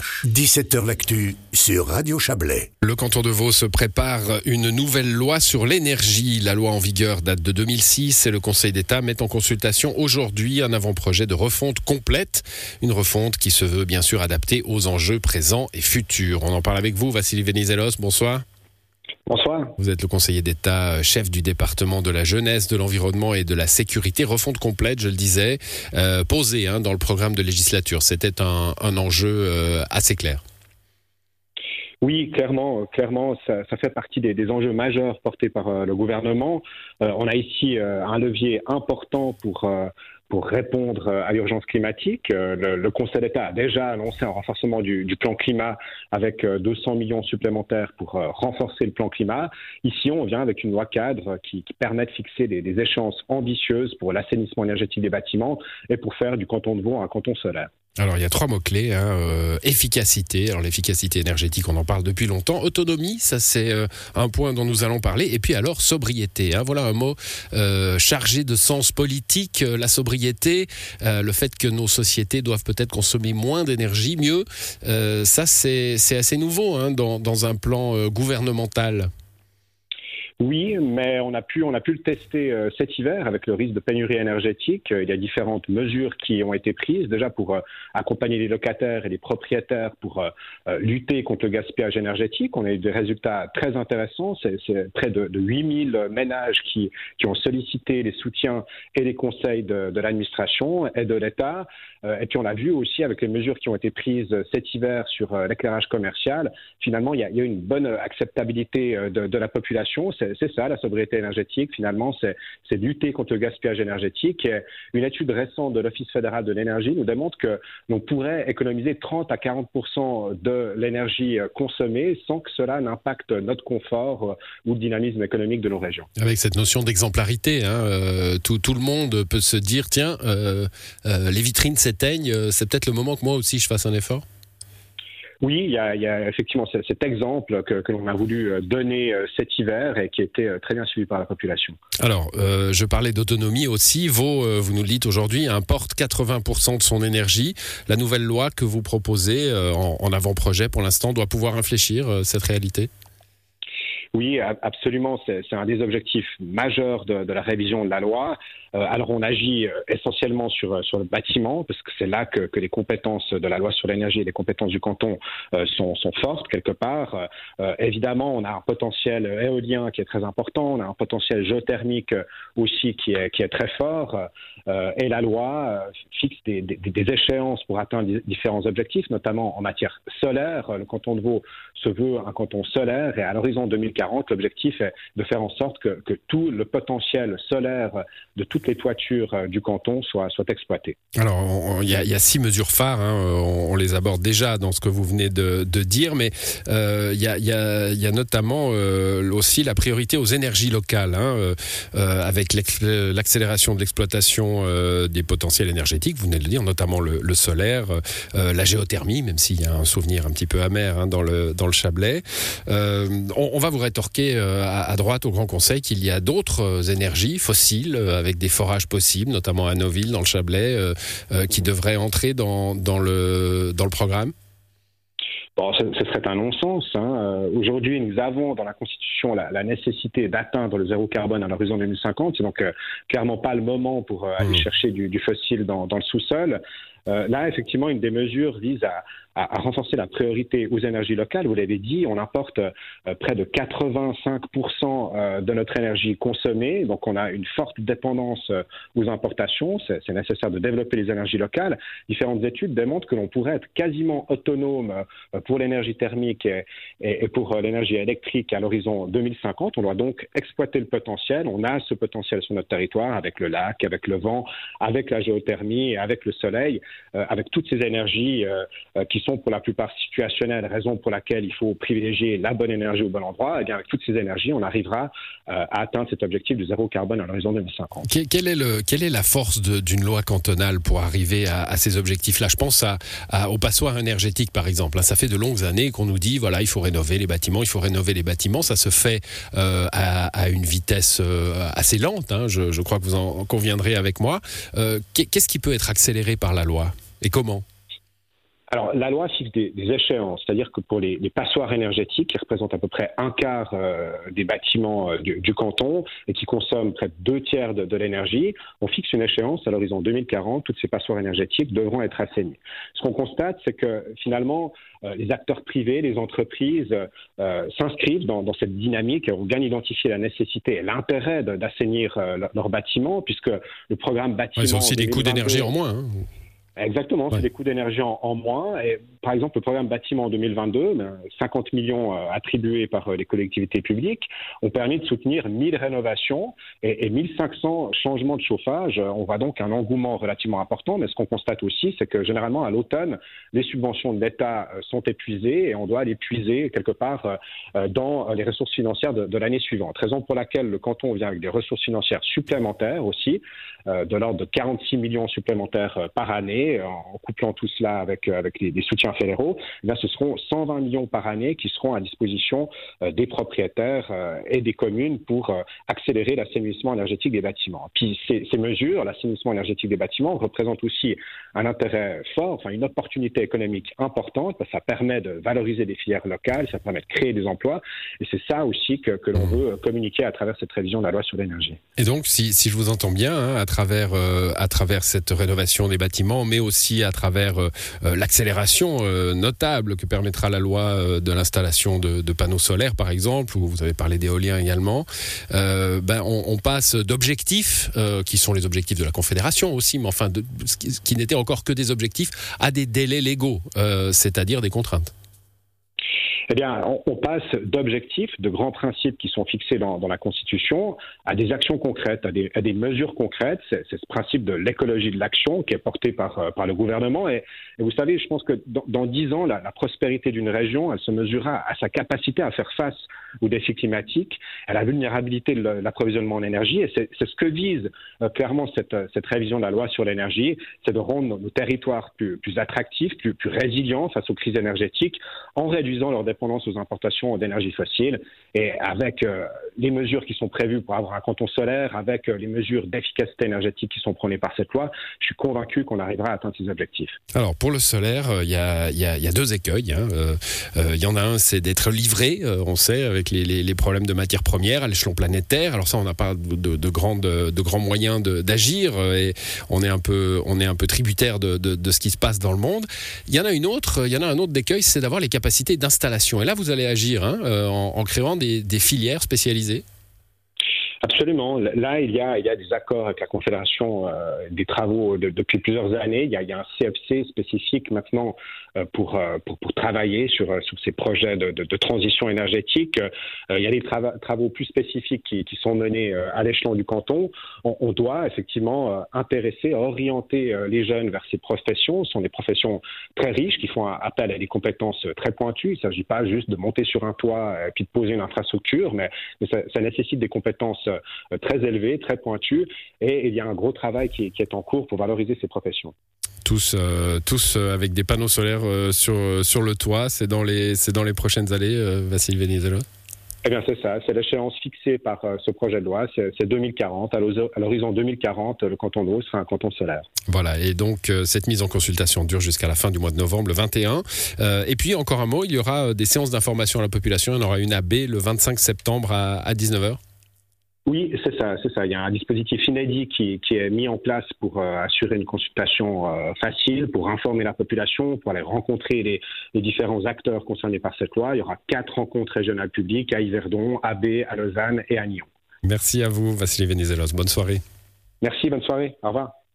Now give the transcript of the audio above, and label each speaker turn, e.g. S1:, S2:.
S1: ch 17h L'actu sur Radio Chablais.
S2: Le canton de Vaud se prépare une nouvelle loi sur l'énergie. La loi en vigueur date de 2006 et le Conseil d'État met en consultation aujourd'hui un avant-projet de refonte complète. Une refonte qui se veut bien sûr adaptée aux enjeux présents et futurs. On en parle avec vous, Vassili Venizelos. Bonsoir.
S3: Bonsoir.
S2: Vous êtes le conseiller d'État, euh, chef du département de la jeunesse, de l'environnement et de la sécurité. Refonte complète, je le disais, euh, posée hein, dans le programme de législature. C'était un, enjeu euh, assez clair.
S3: Oui, clairement, clairement, ça, fait partie des, enjeux majeurs portés par le gouvernement. on a ici un levier important pour pour répondre à l'urgence climatique. Euh, le, Conseil d'État a déjà annoncé un renforcement du, plan climat avec 200 euh, millions supplémentaires pour euh, renforcer le plan climat. Ici, on vient avec une loi cadre qui, permet de fixer des, échéances ambitieuses pour l'assainissement énergétique des bâtiments et pour faire du canton de Vaud un canton solaire.
S2: Alors il y a trois mots-clés, hein, euh, efficacité, alors l'efficacité énergétique on en parle depuis longtemps, autonomie, ça c'est euh, un point dont nous allons parler, et puis alors sobriété, hein, voilà un mot euh, chargé de sens politique, la sobriété, le fait que nos sociétés doivent peut-être consommer moins d'énergie, mieux, ça c'est assez nouveau hein, dans, dans, un plan gouvernemental.
S3: Oui, mais on a pu, on a pu le tester euh, cet hiver avec le risque de pénurie énergétique. Euh, il y a différentes mesures qui ont été prises déjà pour euh, accompagner les locataires et les propriétaires pour lutter contre le gaspillage énergétique. On a eu des résultats très intéressants. C'est près de, de 8000 ménages qui, qui ont sollicité les soutiens et les conseils de, l'administration et de l'État. et puis on l'a vu aussi avec les mesures qui ont été prises cet hiver sur l'éclairage commercial. Finalement, il y, a, il une bonne acceptabilité de la population c'est ça, la sobriété énergétique, finalement, c'est lutter contre le gaspillage énergétique. une étude récente de l'Office fédéral de l'énergie nous démontre que l'on pourrait économiser 30 à 40 de l'énergie consommée sans que cela n'impacte notre confort euh, ou le dynamisme économique de nos régions.
S2: Avec cette notion d'exemplarité, hein, euh, tout, le monde peut se dire, tiens, euh, les vitrines s'éteignent, c'est peut-être le moment que moi aussi je fasse un effort?
S3: Oui, il y a, effectivement cet exemple que, l'on a voulu euh, donner euh, cet hiver et qui été euh, très bien suivi par la population.
S2: Alors, je parlais d'autonomie aussi. Vaud, vous nous le dites aujourd'hui, importe 80% de son énergie. La nouvelle loi que vous proposez en, avant-projet pour l'instant doit pouvoir infléchir cette réalité?
S3: Oui, absolument. C'est un des objectifs majeurs de, la révision de la loi. Euh, alors, on agit euh, essentiellement sur, euh, sur le bâtiment, parce que c'est là que, les compétences de la loi sur l'énergie et les compétences du canton sont, fortes, quelque part. évidemment, on a un potentiel éolien qui est très important, on a un potentiel géothermique aussi qui est, qui est très fort, et la loi fixe des, des, échéances pour atteindre différents objectifs, notamment en matière solaire. Le canton de Vaud se veut un canton solaire, et à l'horizon 2040, l'objectif est de faire en sorte que, tout le potentiel solaire de toutes les toitures euh, du canton soit, exploité.
S2: Alors, il y, a six mesures phares, hein, on, les aborde déjà dans ce que vous venez de, dire, mais euh, il y, a, notamment euh, aussi la priorité aux énergies locales, hein, avec l'accélération de l'exploitation des potentiels énergétiques, vous venez de le dire, notamment le, solaire, la géothermie, même s'il y a un souvenir un petit peu amer hein, dans, le, dans Chablais. On, on, va vous rétorquer euh, à droite au Grand Conseil qu'il y a d'autres euh, énergies fossiles euh, avec des forages possibles, notamment à Noville, dans le Chablais, qui devraient entrer dans, dans, le, dans le programme?
S3: Bon, ce, serait un non-sens. Hein. Aujourd'hui, nous avons dans la Constitution la, nécessité d'atteindre le zéro carbone à l'horizon 2050. C'est donc clairement pas le moment pour aller mmh. chercher du, du fossile dans, dans le sous-sol. là, effectivement, une des mesures vise à, à, renforcer la priorité aux énergies locales. Vous l'avez dit, on importe euh, près de 85% euh, de notre énergie consommée, donc on a une forte dépendance euh, aux importations. C'est nécessaire de développer les énergies locales. Différentes études démontrent que l'on pourrait être quasiment autonome pour l'énergie thermique et, et pour l'énergie électrique à l'horizon 2050. On doit donc exploiter le potentiel. On a ce potentiel sur notre territoire avec le lac, avec le vent, avec la géothermie avec le soleil, avec toutes ces énergies qui sont pour la plupart situationnelles, raison pour laquelle il faut privilégier la bonne énergie au bon endroit, eh avec toutes ces énergies, on arrivera euh, à atteindre cet objectif de zéro carbone à l'horizon 2050.
S2: Quelle est, le, quelle est la force d'une loi cantonale pour arriver à, ces objectifs-là? Je pense à, au passoire énergétique, par exemple. Ça fait de longues années qu'on nous dit, voilà, il faut rénover les bâtiments, il faut rénover les bâtiments. Ça se fait euh, à, une vitesse euh, assez lente, hein. je, je, crois que vous en conviendrez avec moi. Qu'est-ce qui peut être accéléré par la loi? Et comment?
S3: Alors, la loi fixe des, échéances, c'est-à-dire que pour les, passoires énergétiques, qui représentent à peu près un quart euh, des bâtiments euh, du, canton et qui consomment près de deux tiers de, l'énergie, on fixe une échéance à l'horizon 2040. Toutes ces passoires énergétiques devront être assainies. Ce qu'on constate, c'est que finalement, euh, les acteurs privés, les entreprises s'inscrivent dans, cette dynamique et ont bien identifié la nécessité et l'intérêt d'assainir leurs bâtiments, puisque le programme bâtiment.
S2: ils ont aussi des coûts d'énergie en moins. Hein.
S3: Exactement, c'est des coûts d'énergie en, moins. Et par exemple, le programme bâtiment en 2022, 50 ben, millions euh, attribués par euh, les collectivités publiques, ont permis de soutenir 1000 rénovations et, et 1500 changements de chauffage. On voit donc un engouement relativement important, mais ce qu'on constate aussi, c'est que généralement à l'automne, les subventions de l'État euh, sont épuisées et on doit les puiser quelque part dans les ressources financières de, l'année suivante. Raison pour laquelle le canton vient avec des ressources financières supplémentaires aussi, de l'ordre de 46 millions supplémentaires par année en couplant tout cela avec, euh, avec les, soutiens fédéraux, eh ce seront 120 millions par année qui seront à disposition euh, des propriétaires euh, et des communes pour accélérer l'assainissement énergétique des bâtiments. Puis ces, mesures, l'assainissement énergétique des bâtiments, représentent aussi un intérêt fort, enfin une opportunité économique importante, ça permet de valoriser des filières locales, ça permet de créer des emplois, et c'est ça aussi que, l'on veut communiquer à travers cette révision de la loi sur l'énergie.
S2: Et donc, si, je vous entends bien, hein, à, travers, cette rénovation des bâtiments, mais aussi à travers euh, euh, l'accélération euh, notable que permettra la loi de l'installation de, panneaux solaires, par exemple, ou vous avez parlé d'éolien également. ben, on, passe d'objectifs qui sont les objectifs de la Confédération aussi, mais enfin, ce qui n'étaient encore que des objectifs, à des délais légaux, c'est-à-dire des contraintes.
S3: Eh bien, on, passe d'objectifs, de grands principes qui sont fixés dans, la Constitution, à des actions concrètes, à des, à des mesures concrètes. C'est ce principe de l'écologie de l'action qui est porté par, euh, par le gouvernement. Et, vous savez, je pense que dans dix ans, la, prospérité d'une région, elle se mesurera à sa capacité à faire face aux défis climatiques, à la vulnérabilité de l'approvisionnement en énergie. Et c'est ce que vise euh, clairement cette, cette, révision de la loi sur l'énergie, c'est de rendre nos, territoires plus, plus attractifs, plus, plus résilients face aux crises énergétiques, en réduisant leur aux importations d'énergie fossile. Et avec euh, les mesures qui sont prévues pour avoir un canton solaire, avec euh, les mesures d'efficacité énergétique qui sont prônées par cette loi, je suis convaincu qu'on arrivera à atteindre ces objectifs.
S2: Alors pour le solaire, euh, il y, a, y, y, a, deux écueils. Hein. Il y en a un, c'est d'être livré, on sait, avec les, les, les problèmes de matières premières à l'échelon planétaire. Alors ça, on n'a pas de, de, grandes, de grands moyens d'agir et on est un peu, on est un peu tributaire de, de, de ce qui se passe dans le monde. Il y en a une autre, il y en a un autre d'écueil, c'est d'avoir les capacités d'installation et là, vous allez agir hein, euh, en, créant des filières spécialisées
S3: Absolument. Là, il y a, des accords avec la Confédération, euh, des travaux depuis plusieurs années. Il y, a, un CFC spécifique maintenant euh, pour, euh, pour, travailler sur, ces projets de, transition énergétique. il y a des travaux plus spécifiques qui, sont menés à l'échelon du canton. On, doit effectivement intéresser, orienter les jeunes vers ces professions. Ce sont des professions très riches qui font appel à des compétences très pointues. Il ne s'agit pas juste de monter sur un toit et puis de poser une infrastructure, mais, ça, nécessite des compétences très élevé, très pointu, et il y a un gros travail qui, est en cours pour valoriser ces professions
S2: tous, euh, tous euh, avec des panneaux solaires sur, sur le toit. C'est dans les, c'est dans les prochaines années, Vassile Venizelos
S3: eh bien, c'est ça. C'est l'échéance fixée par ce projet de loi. C'est 2040. À l'horizon 2040, le canton d'Eau sera un canton solaire.
S2: Voilà. Et donc, cette mise en consultation dure jusqu'à la fin du mois de novembre, le 21. et puis, encore un mot, il y aura des séances d'information à la population. Il y en aura une à B le 25 septembre à, à 19h.
S3: Oui, c'est ça, c'est ça. Il y a un dispositif inédit qui, est mis en place pour euh, assurer une consultation euh, facile, pour informer la population, pour aller rencontrer les, différents acteurs concernés par cette loi. Il y aura quatre rencontres régionales publiques à Yverdon, à B, à Lausanne et à Nyon.
S2: Merci à vous, Vassili Venizelos. Bonne soirée.
S3: Merci, bonne soirée. Au revoir.